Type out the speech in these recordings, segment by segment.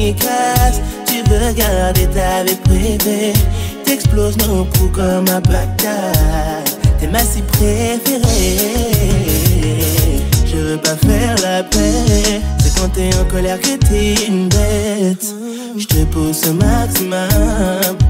Tu veux garder ta vie privée. T'exploses nos poux comme un bacard. T'es ma cible préférée. Je veux pas faire la paix. Quand t'es en colère que t'es une bête. Je te pousse au maximum.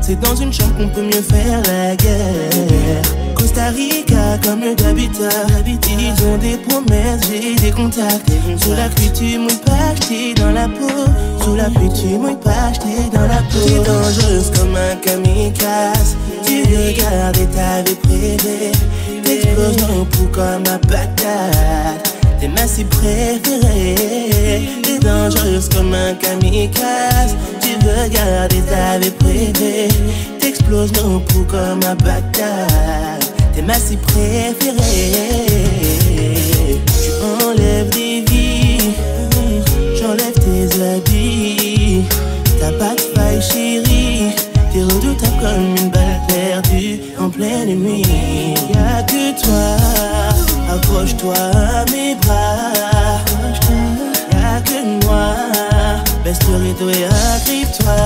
C'est dans une chambre qu'on peut mieux faire la guerre. Costa Rica comme le d'habitat. Ils ont des promesses, j'ai des contacts. Sous la pluie, tu mouilles pas, j't'ai dans la peau. Sous la pluie, tu mouilles pas, j't'ai dans la peau. T'es dangereuse comme un kamikaze. Tu veux garder ta vie privée. T'exploses mon pouls comme un patate. T'es ma cible préférée. T'es dangereuse comme un kamikaze. Tu veux garder ta vie privée. T'exploses nos poux comme un bactère. T'es ma cible préférée. Tu enlèves des vies. J'enlève tes habits. T'as pas de faille, chérie. T'es redoutable comme une balle perdue en pleine nuit. Y'a que toi, accroche-toi à mes bras. Y'a que moi, baisse le rideau et agrippe-toi.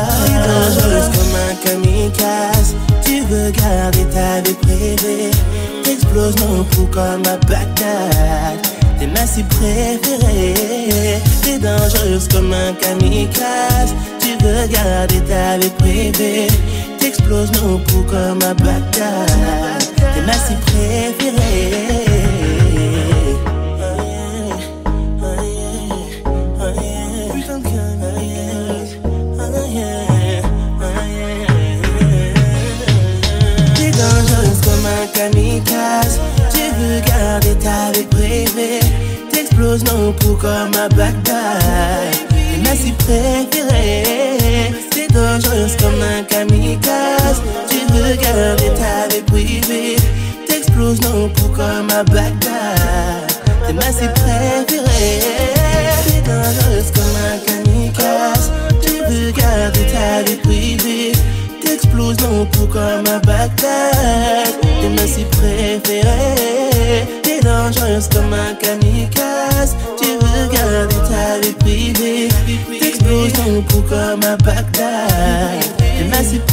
Dangereuse comme un kamikaze. Tu veux garder ta vie privée. T'exploses mon pouls comme un patate. T'es ma cible préférée. T'es dangereuse comme un kamikaze. Tu veux garder ta vie privée. T'exploses nos poux comme un patate. T'es ma cible préférée. Kamikaze. Tu veux garder ta vie privée. T'exploses nos poux comme un Bagdad. T'es ma cible préférée. T'es dangereuse comme un kamikaze. Tu veux garder ta vie privée. T'exploses nos poux comme un Bagdad. T'es ma cible préférée. T'es dangereuse comme un kamikaze. Tu veux garder ta T'exploses mon pouls comme un Bagdad. T'es ma cible préférée. T'es dangereuse comme un kamikaze. Tu veux garder ta vie privée. T'exploses mon pouls comme un Bagdad. T'es ma cible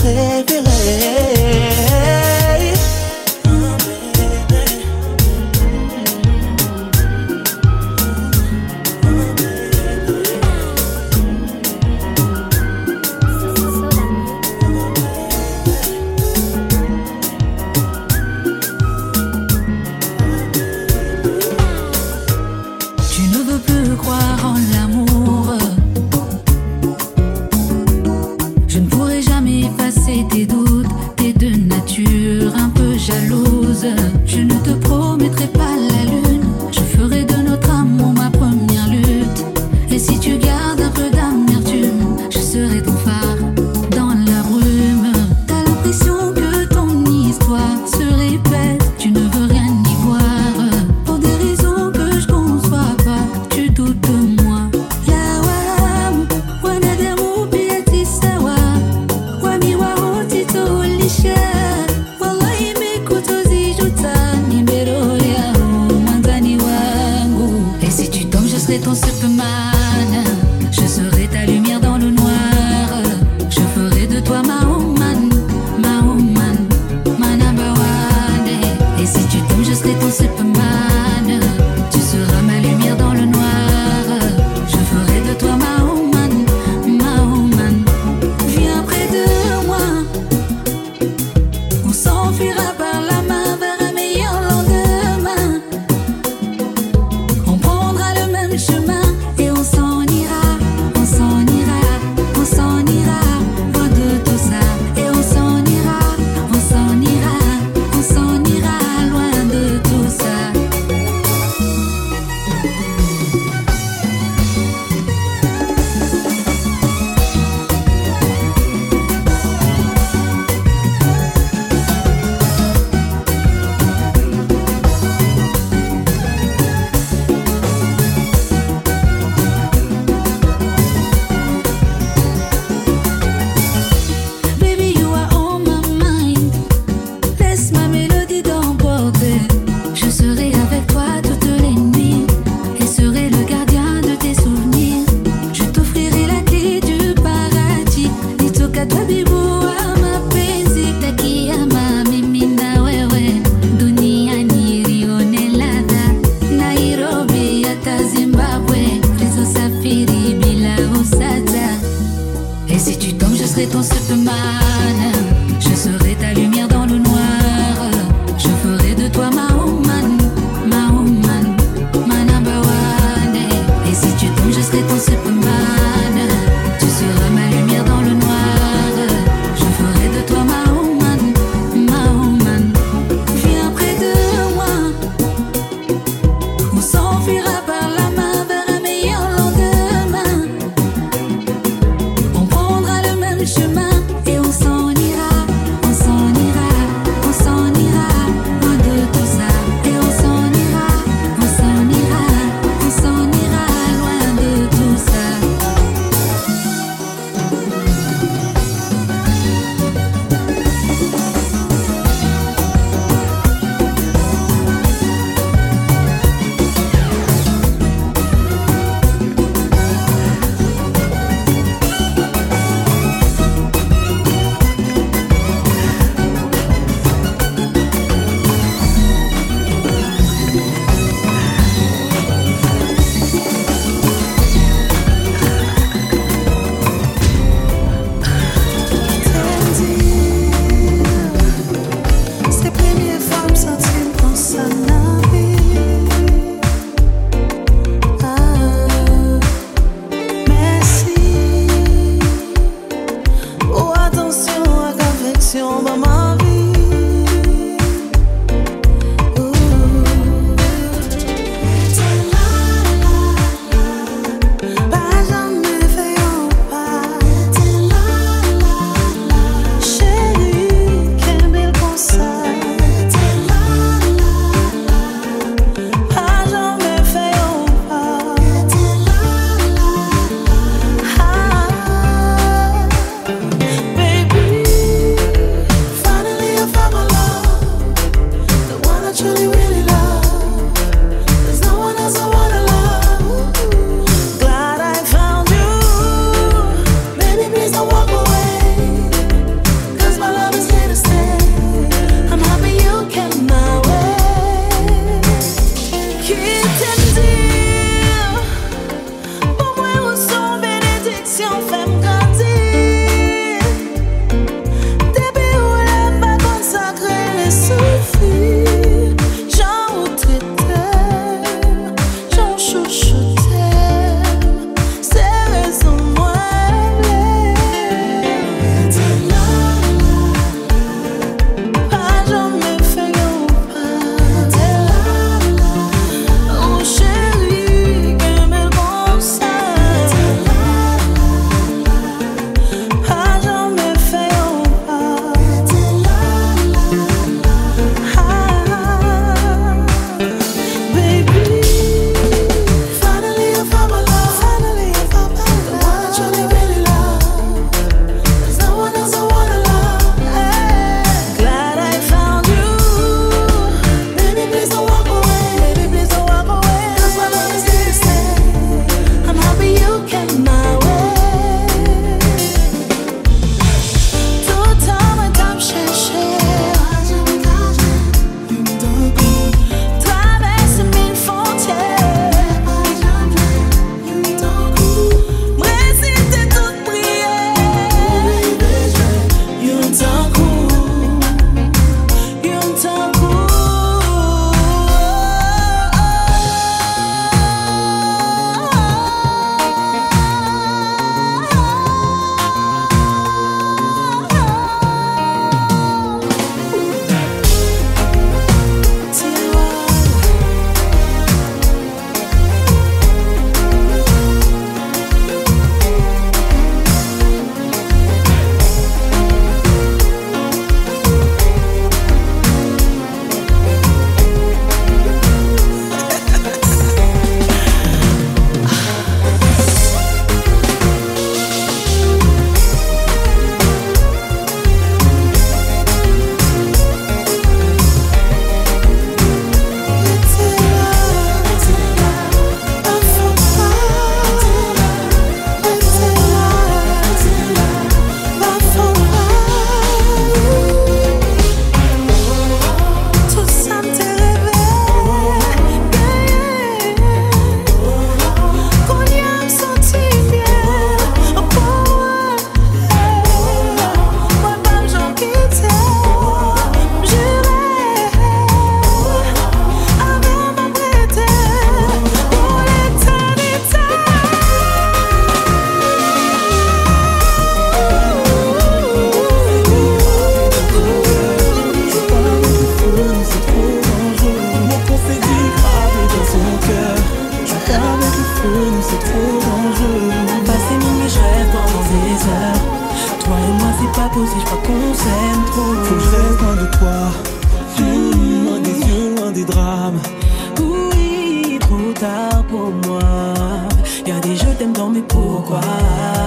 不管。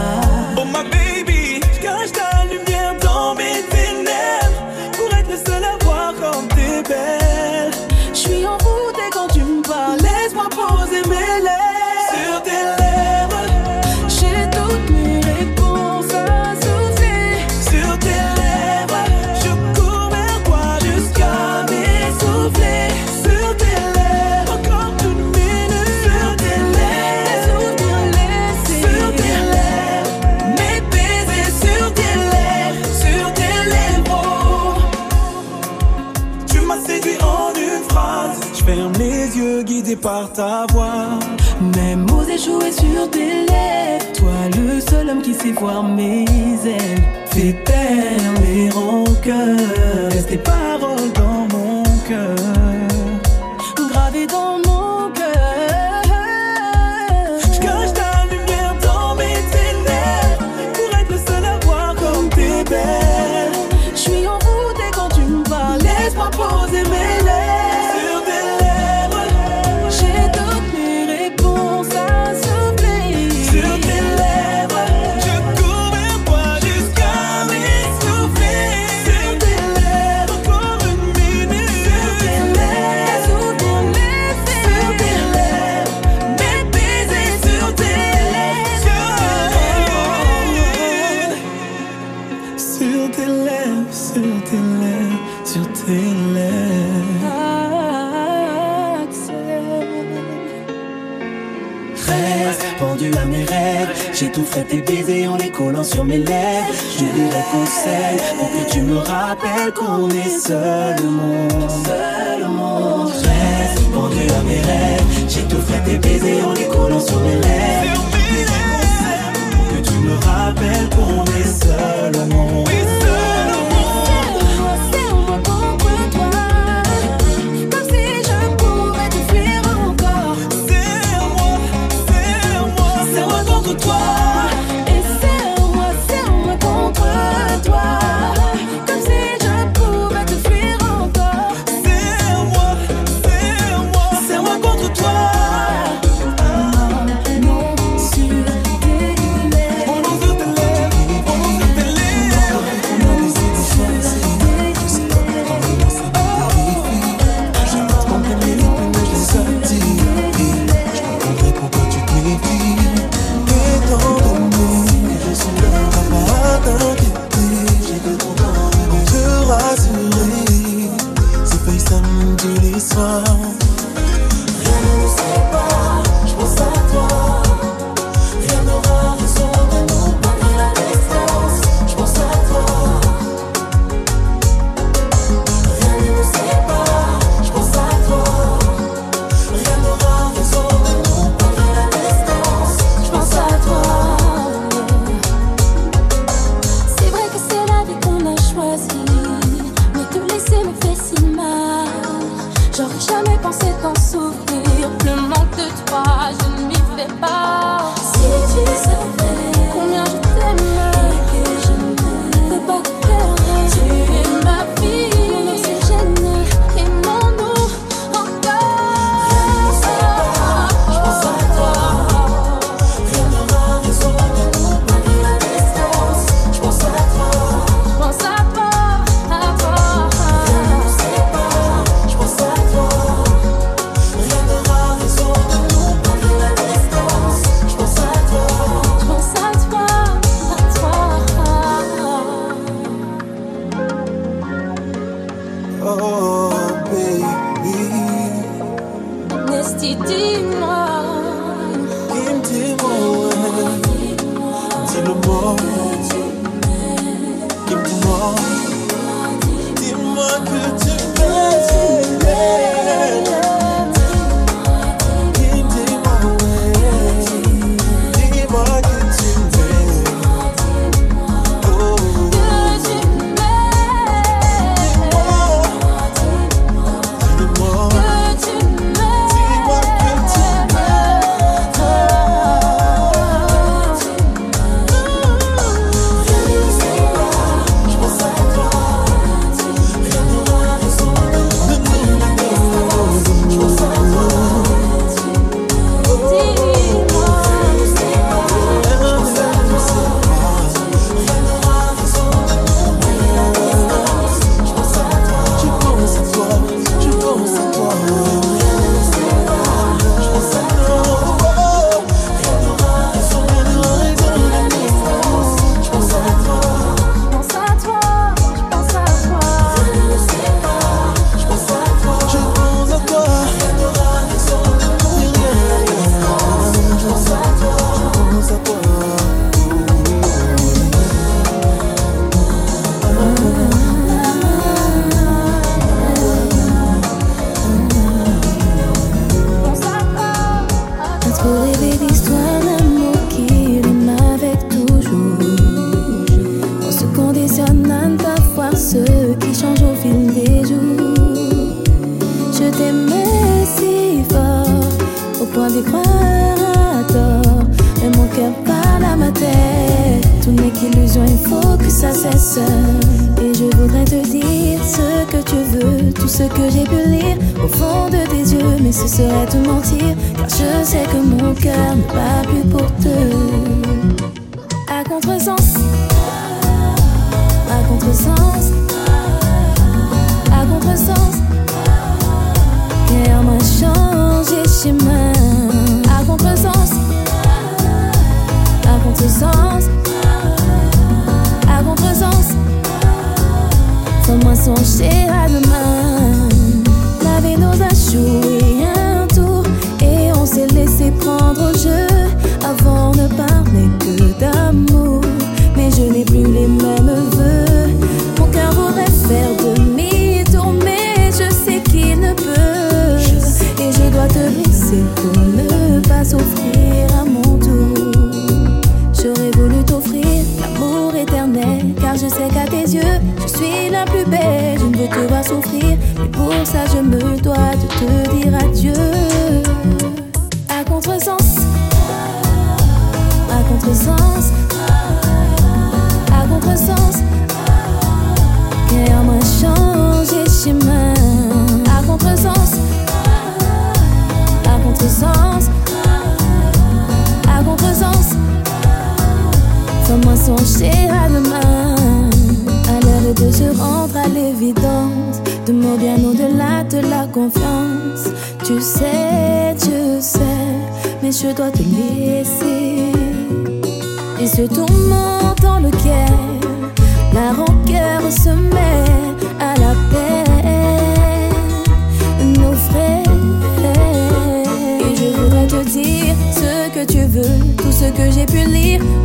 par ta voix. Même oser jouer sur tes lèvres, toi le seul homme qui sait voir mes ailes. T'éteins mes rancœurs, restez pas ferai tes baisers en les collant sur mes lèvres. Je dirai conseil pour que tu me rappelles qu'on est seulement, seulement. Reste pendu à mes rêves. J'ai tout fait tes baisers en les collant sur mes lèvres. Pour que tu me rappelles qu'on est seulement.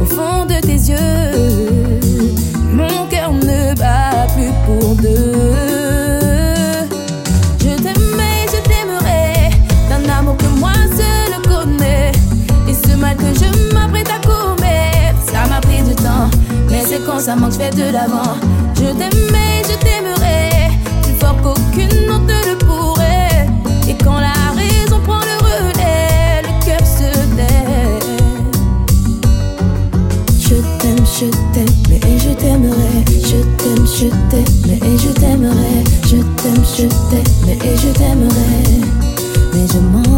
au fond de tes yeux. Mon cœur ne bat plus pour deux. Je t'aimais, je t'aimerai, d'un amour que moi seul connais. Et ce mal que je m'apprête à commettre, ça m'a pris du temps. Mais c'est quand ça manque, je fais de l'avant. Je t'aimais, je t'aimerai. je t'aime, je t'aime, et je t'aimerai, je t'aime, je t'aime, et je t'aimerai, mais je m'en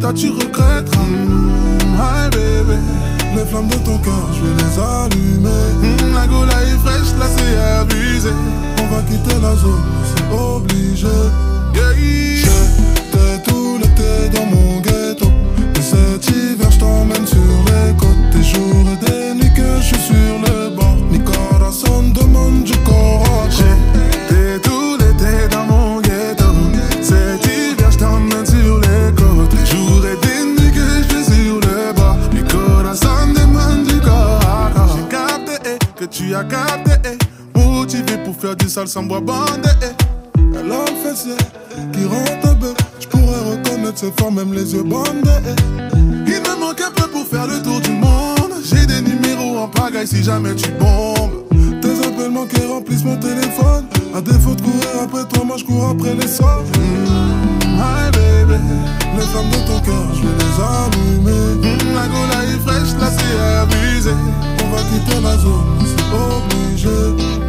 pas, maman, si t'as, tu regretteras. Sale sans bois bandé. eh. Alors le fessier qui rentre bête Je pourrais reconnaître ses formes, même les yeux bandés Il me manque un peu pour faire le tour du monde. J'ai des numéros en pagaille si jamais tu bombes. Tes appels manqués remplissent mon téléphone. À défaut de courir après toi, moi je cours après les sorts Mmh, Hi baby. Les flammes de ton cœur, je vais les allumer. Mmh, La gola est fraîche, là c'est abusé. On va quitter la zone, c'est obligé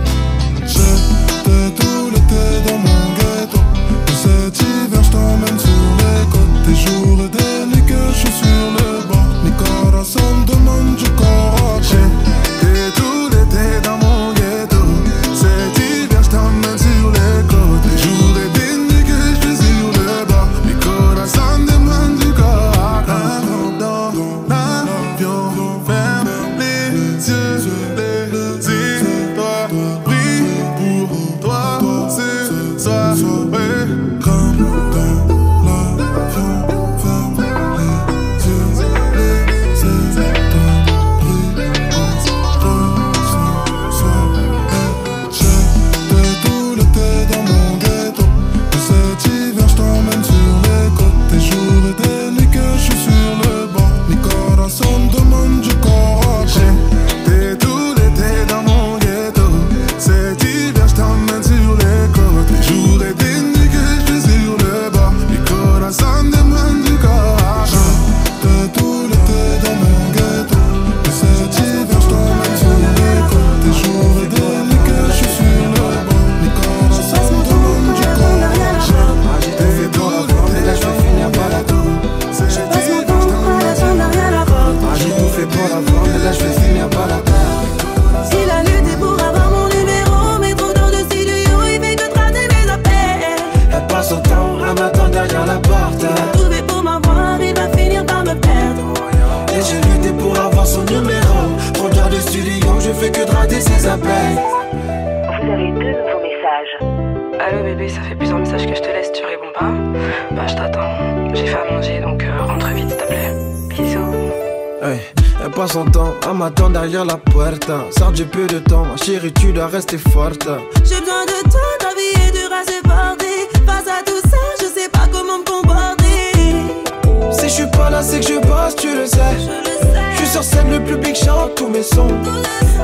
tous mes sons.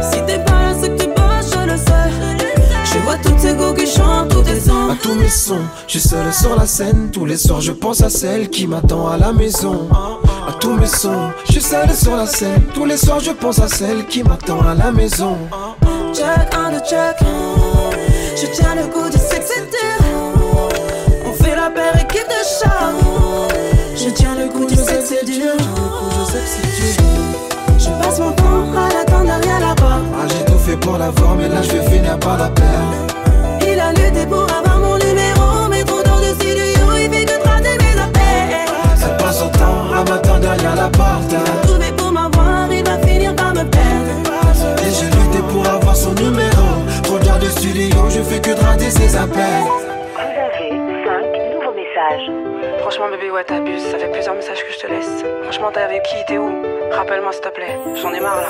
si t'es pas là, c'est que tu bosses, je le sais. Je vois toutes ces go qui chantent tous tes sons. À tous mes sons, je suis seul sur la scène. Tous les soirs, je pense à celle qui m'attend à la maison. À tous mes sons, je suis seul sur la scène. Tous les soirs, je pense à celle qui m'attend à la maison. Check, un de check. Je tiens le sexe et dur. On fait la paire équipe de chat. Je tiens le coup du sexe dur. Je passe mon temps à l'attendre derrière la porte. Ah, j'ai tout fait pour la voir, mais là, je vais finir par la perdre. Il a lutté pour avoir mon numéro, mais trop dans le studio, il fait que tracer mes appels. Elle passe son temps à m'attendre derrière la porte. Trouvé pour m'avoir, il va finir par me perdre. Et j'ai lutté pour avoir son numéro. Trop tard de studio, je fais que de rater ses appels. Vous avez cinq nouveaux messages. Franchement bébé, ouais t'abuses, ça fait plusieurs messages que je te laisse. Franchement t'es avec qui, t'es où? Rappelle-moi s'il te plaît, j'en ai marre là.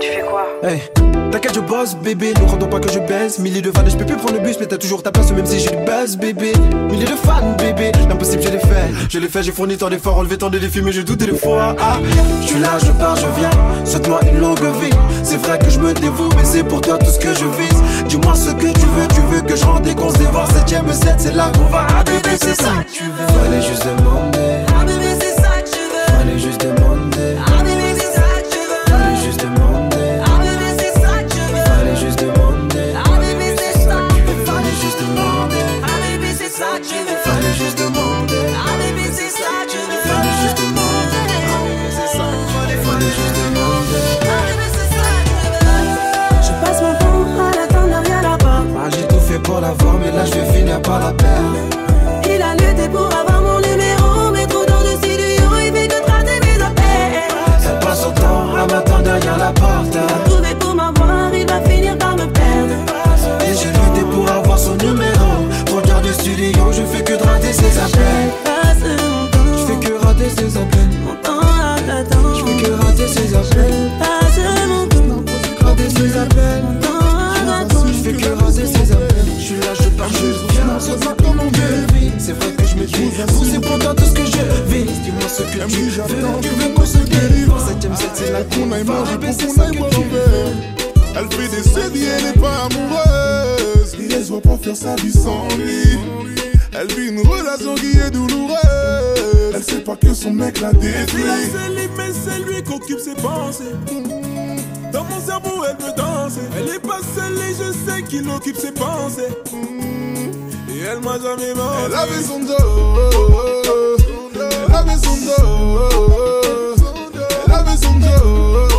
Tu fais quoi Hey, t'inquiète, je bosse, bébé. Ne rendons pas que je baisse. Milliers de fans, je peux plus prendre le bus, mais t'as toujours ta place, même si j'ai du buzz, bébé. Milliers de fans, bébé. L'impossible, je l'ai fait. Je l'ai fait, j'ai fourni tant d'efforts, enlevé tant de défis, mais je doutais des fois. Ah, je suis là, je pars, je viens. Souhaite-moi une longue vie. C'est vrai que je me dévoue, mais c'est pour toi tout ce que je vise. Dis-moi ce que tu veux, tu veux que je rende et qu'on se dévore. Septième set, c'est là qu'on va. Ah, bébé, c'est ça tu veux. Fallait juste demander. Pour la voir, mais là je vais finir par la perdre. Il a lutté pour avoir mon numéro, mais trop dans le studio, il fait que traiter mes affaires. Elle passe son temps à m'attendre derrière la porte. Trouvé pour m'avoir, il va finir par me perdre. Et j'ai lutté pour avoir son numéro. Regarde le studio, je fais que rater ses appels. Je fais que rater ses appels. Dis, vous c'est pourtant tout ce que je vis. Dis-moi ce que tu veux. Tu veux qu'on se délivre. Septième set, c'est la qu'on aille manger, pour qu'on aille verre. Elle fait des séries, elle est pas amoureuse. Laisse voit pas faire sa vie sans lui. Elle vit une relation qui est douloureuse. Elle sait pas que son mec l'a détruit. C'est lui, mais c'est lui qui occupe ses pensées. Dans mon cerveau, elle veut danser. Elle est pas seule et je sais qu'il occupe ses pensées. Et elle m'a jamais menti. Elle avait son dos. Elle avait son dos. Elle avait son dos.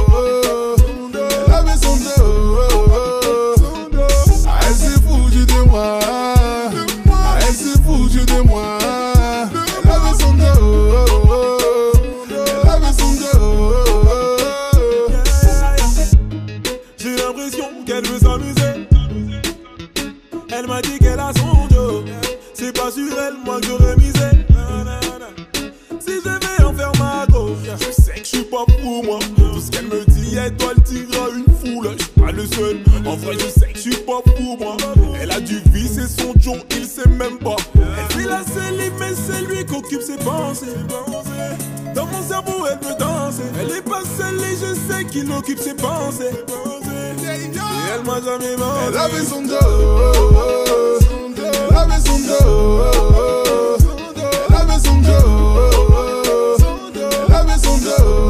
Dans mon cerveau, elle veut danser. Elle est pas seule et je sais qu'il occupe ses pensées. Et elle m'a jamais menti. Elle avait son dos. Elle avait son dos. Elle avait son dos. Elle avait son dos.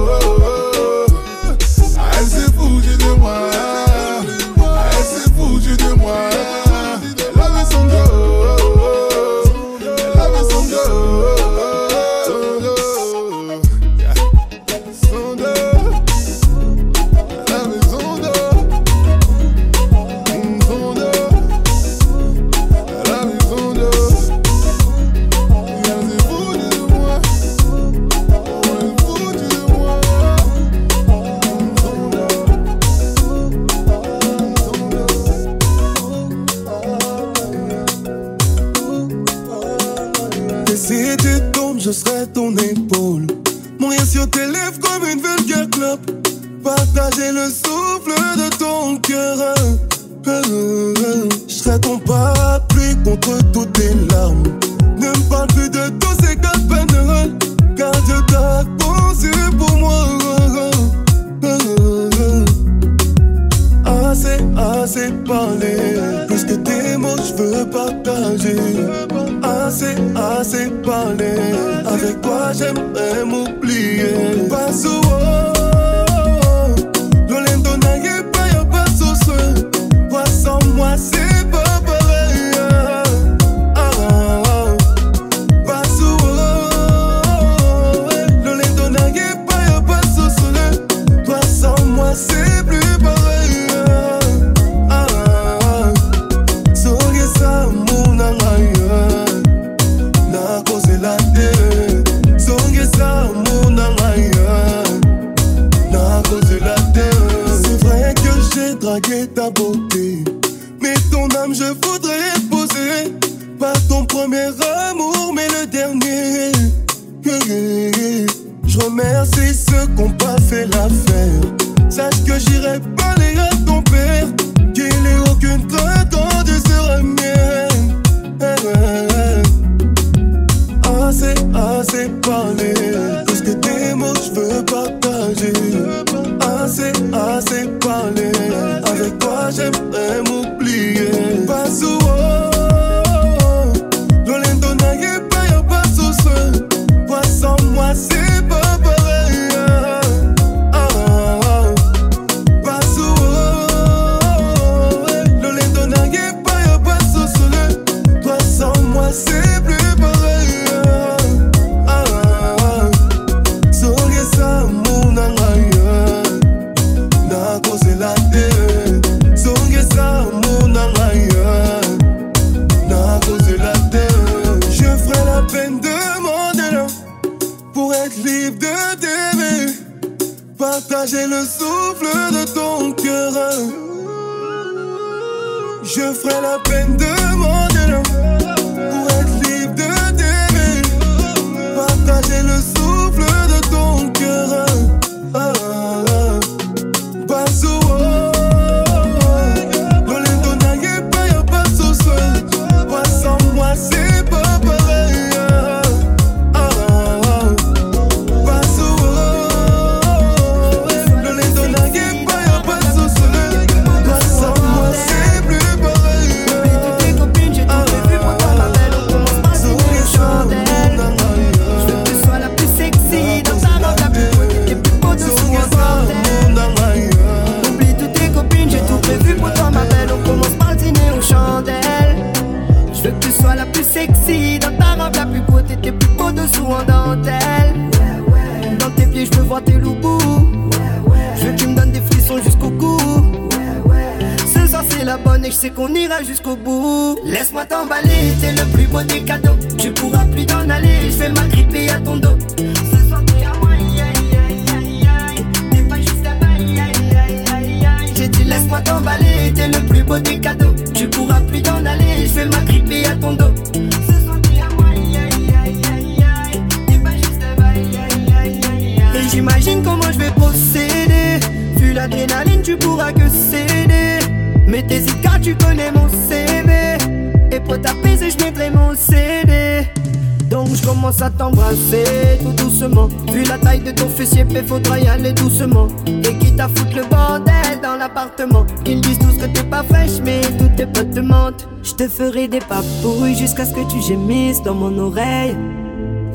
Mais faudra y aller doucement. Et quitte à foutre le bordel dans l'appartement. Ils disent tous que t'es pas fraîche, mais tous tes potes te mentent. Je te ferai des papouilles jusqu'à ce que tu gémisses dans mon oreille.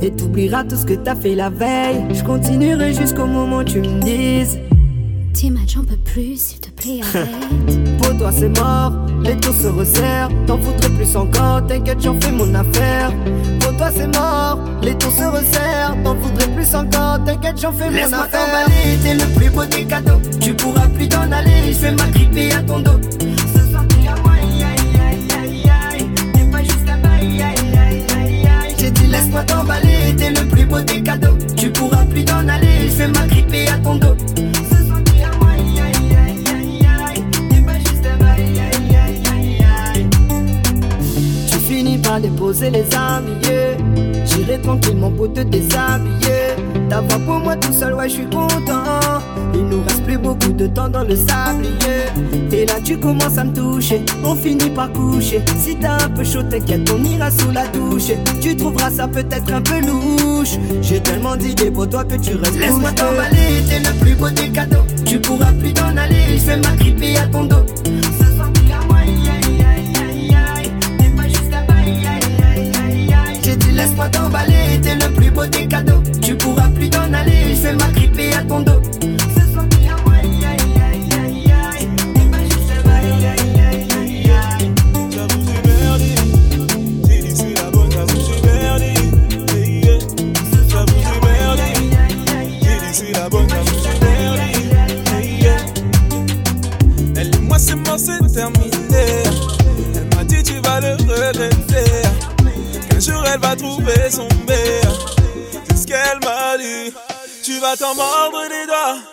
Et t'oublieras tout ce que t'as fait la veille. Je continuerai jusqu'au moment où tu me dises. Tim, j'en peux plus, s'il te plaît, arrête. Pour toi, c'est mort les taux se resserrent. T'en foutrais plus encore, t'inquiète, j'en fais mon affaire. Pour toi, c'est mort, les taux se resserrent. T'en foutrais plus encore, t'inquiète, j'en fais mon affaire. Laisse-moi t'emballer, t'es le plus beau des cadeaux. Tu pourras plus t'en aller, je vais m'agripper à ton dos. Ce soir, à moi, aïe aïe aïe aïe T'es pas juste aïe aïe aïe aïe. J'ai dit, laisse-moi t'emballer, t'es le plus beau des cadeaux. Tu pourras plus t'en aller, je vais m'agripper à ton dos. déposer les armes, yeah. J'irai tranquillement pour te déshabiller. D'avoir pour moi tout seul, ouais, je suis content. Il nous reste plus beaucoup de temps dans le sablier. Et là, tu commences à me toucher. On finit par coucher. Si t'as un peu chaud, t'inquiète, on ira sous la douche. Tu trouveras ça peut-être un peu louche. J'ai tellement d'idées pour toi que tu restes Laisse-moi t'emballer, t'es le plus beau des cadeaux. Tu pourras plus t'en aller, je vais m'agripper à ton dos. Laisse-moi t'emballer, t'es le plus beau des cadeaux. Tu pourras plus t'en aller, je vais m'agripper à ton dos. elle va trouver son bébé. C'est ce qu'elle m'a dit. Tu vas t'en mordre les doigts.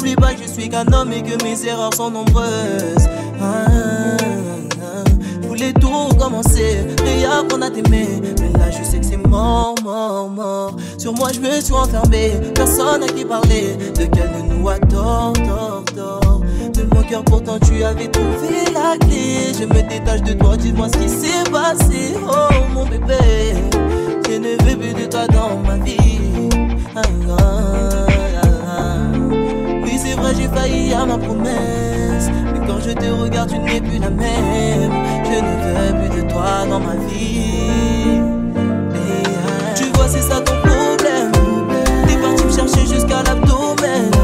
N'oublie pas que je suis qu'un homme et que mes erreurs sont nombreuses. Ah, ah, ah. voulais tout commencer, déjà qu'on a t'aimé. Mais là, je sais que c'est mort, mort, mort. Sur moi, je me suis enfermé, personne à qui parler. De quel de nous a tort, tort, tort. De mon cœur, pourtant, tu avais trouvé la clé. Je me détache de toi, dis-moi ce qui s'est passé. Oh, mon bébé, je ne veux plus de toi dans ma vie. Ah, j'ai failli à ma promesse. Mais quand je te regarde, tu n'es plus la même. Je ne veux plus de toi dans ma vie. Hein. Tu vois, c'est ça ton problème. T'es parti me chercher jusqu'à l'abdomen.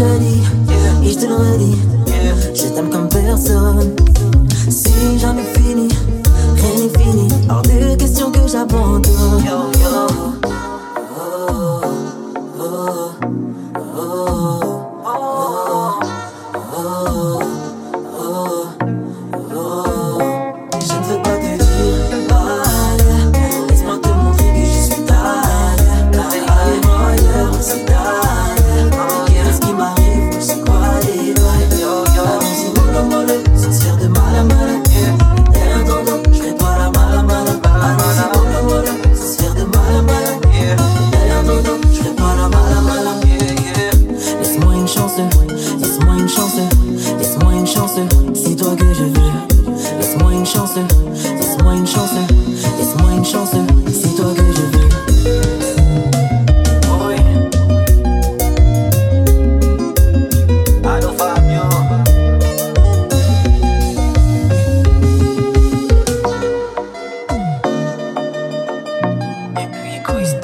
et je te. Je t'aime comme personne. Si jamais fini, rien n'est fini. squeeze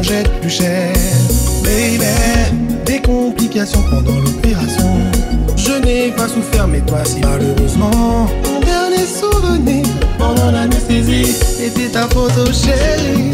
de plus cher. Baby, des complications pendant l'opération. Je n'ai pas souffert, mais toi si malheureusement. Mon dernier souvenir pendant l'anesthésie était ta photo chérie.